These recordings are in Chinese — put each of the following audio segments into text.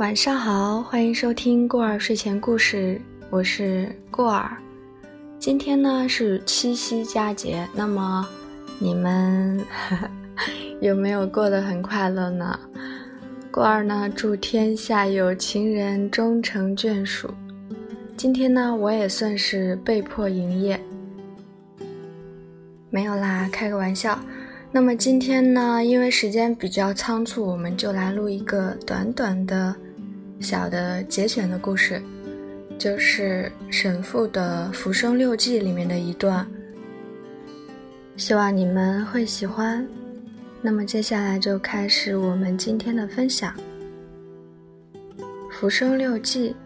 晚上好，欢迎收听过儿睡前故事，我是过儿。今天呢是七夕佳节，那么你们 有没有过得很快乐呢？过儿呢祝天下有情人终成眷属。今天呢我也算是被迫营业，没有啦，开个玩笑。那么今天呢，因为时间比较仓促，我们就来录一个短短的、小的节选的故事，就是沈复的《浮生六记》里面的一段，希望你们会喜欢。那么接下来就开始我们今天的分享，《浮生六记》，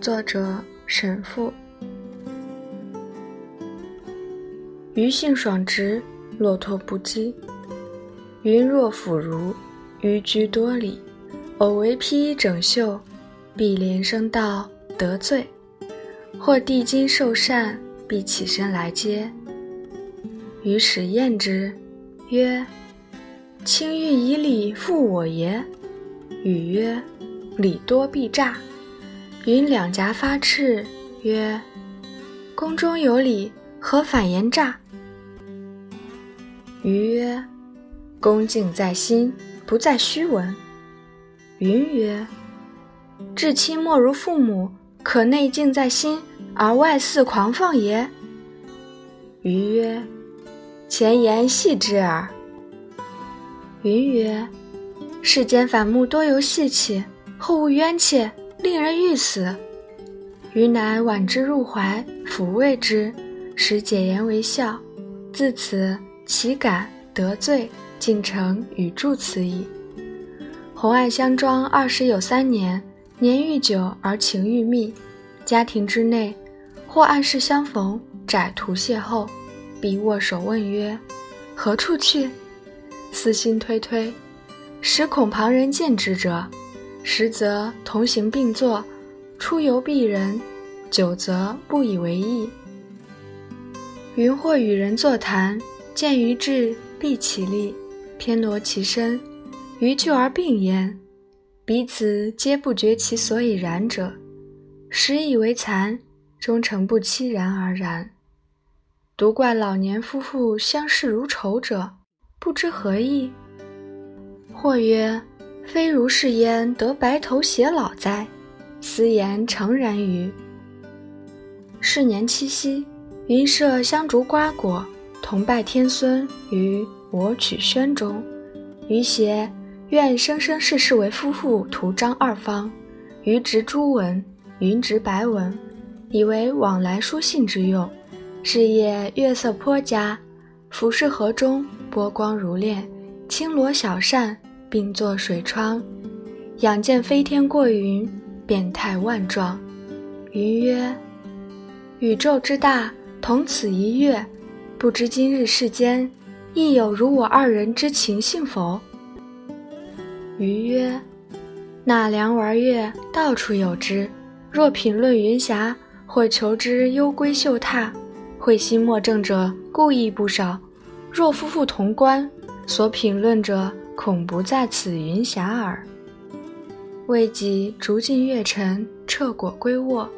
作者沈复。余性爽直。骆驼不羁，云若腐儒，寓居多礼。偶为披衣整袖，必连声道得罪。或递金受善，必起身来接。于使验之，曰：“卿欲以礼负我耶？”语曰：“礼多必诈。”云两颊发赤，曰：“宫中有礼，何反言诈？”余曰：“恭敬在心，不在虚文。”云曰：“至亲莫如父母，可内敬在心，而外似狂放也。”余曰：“前言戏之耳。”云曰：“世间反目多由细气，后无冤切，令人欲死。余乃挽之入怀，抚慰之，使解言为笑。自此。”岂敢得罪，竟成与助此矣。红爱相庄二十有三年，年愈久而情愈密。家庭之内，或暗室相逢，窄途邂逅，必握手问曰：“何处去？”私心推推，时恐旁人见之者；实则同行并坐，出游避人，久则不以为意。云或与人座谈。见于志，必其力，偏挪其身，于就而并焉。彼此皆不觉其所以然者，时以为残，终成不期然而然。独怪老年夫妇相视如仇者，不知何意。或曰：非如是焉，得白头偕老哉？斯言诚然于？是年七夕，云社香烛瓜果。同拜天孙于我曲轩中，余邪愿生生世世为夫妇，图章二方。鱼执朱文，云执白文，以为往来书信之用。是夜月色颇佳，浮世河中波光如练，轻罗小扇，并作水窗。仰见飞天过云，变态万状。云曰：“宇宙之大，同此一月。”不知今日世间，亦有如我二人之情幸否？余曰：纳凉玩月，到处有之。若品论云霞，或求之幽闺秀榻，会心莫正者，故意不少。若夫妇同观，所品论者，恐不在此云霞耳。未及逐尽月沉，彻果归卧。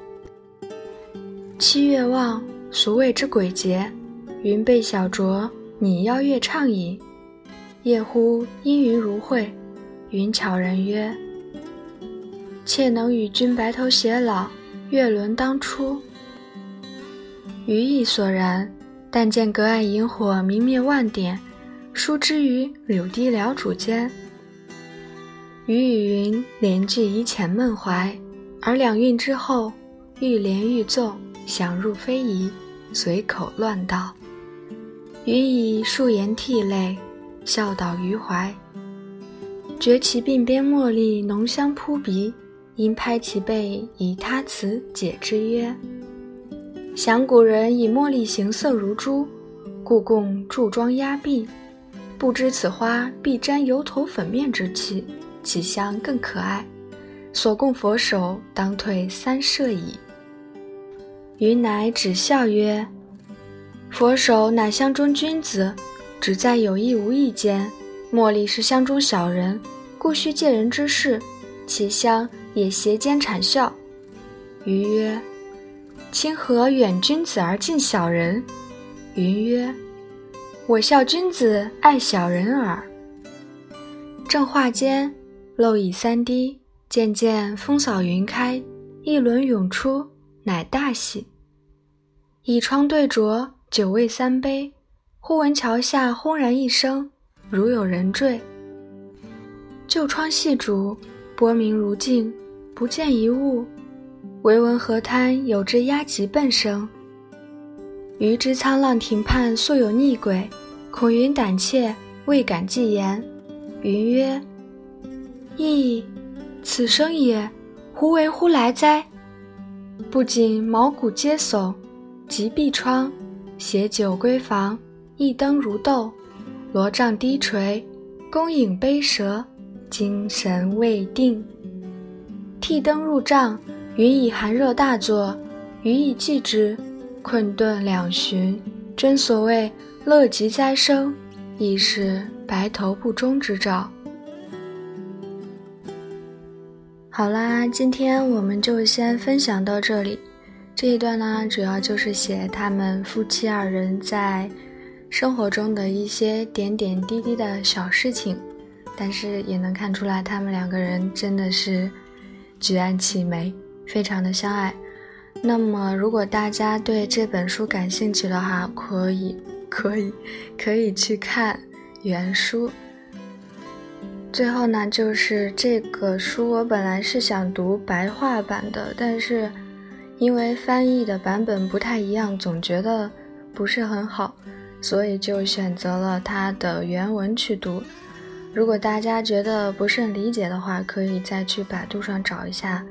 七月望，俗谓之鬼节。云被小酌，拟邀月畅饮。夜忽阴云如晦，云巧人曰：“妾能与君白头偕老，月轮当初。”余亦所然，但见隔岸萤火明灭万点，疏之于柳堤辽渚间。余与云连句以浅闷怀，而两韵之后，欲连欲纵，想入非宜，随口乱道。云以数言涕泪，笑倒于怀。觉其鬓边茉莉浓香扑鼻，因拍其背，以他词解之曰：“想古人以茉莉形色如珠，故供柱妆压壁。不知此花必沾油头粉面之气，其香更可爱。所供佛手，当退三舍矣。”云乃止笑曰。佛手乃香中君子，只在有意无意间。茉莉是乡中小人，故须借人之事，其香也斜肩谄笑。余曰：“卿何远君子而近小人？”云曰：“我笑君子爱小人耳。”正话间，漏已三滴，渐渐风扫云开，一轮涌出，乃大喜。倚窗对酌，酒未三杯，忽闻桥下轰然一声，如有人坠。旧窗细烛，波明如镜，不见一物，唯闻河滩有只鸦急奔声。余知沧浪亭畔素有逆鬼，恐云胆怯，未敢寄言。云曰：“噫！此生也，胡为乎来哉？”不仅毛骨皆悚，即闭窗，携酒归房，一灯如豆，罗帐低垂，弓影悲蛇，精神未定。替灯入帐，云以寒热大作，余以继之。困顿两旬，真所谓乐极哉生，亦是白头不终之兆。好啦，今天我们就先分享到这里。这一段呢，主要就是写他们夫妻二人在生活中的一些点点滴滴的小事情，但是也能看出来，他们两个人真的是举案齐眉，非常的相爱。那么，如果大家对这本书感兴趣的话，可以，可以，可以去看原书。最后呢，就是这个书，我本来是想读白话版的，但是因为翻译的版本不太一样，总觉得不是很好，所以就选择了它的原文去读。如果大家觉得不甚理解的话，可以再去百度上找一下。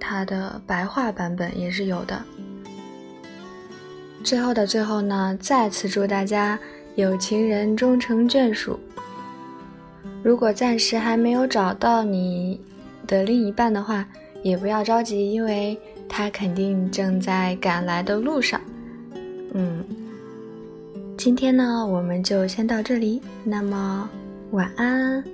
它的白话版本也是有的。最后的最后呢，再次祝大家有情人终成眷属。如果暂时还没有找到你的另一半的话，也不要着急，因为他肯定正在赶来的路上。嗯，今天呢，我们就先到这里。那么，晚安。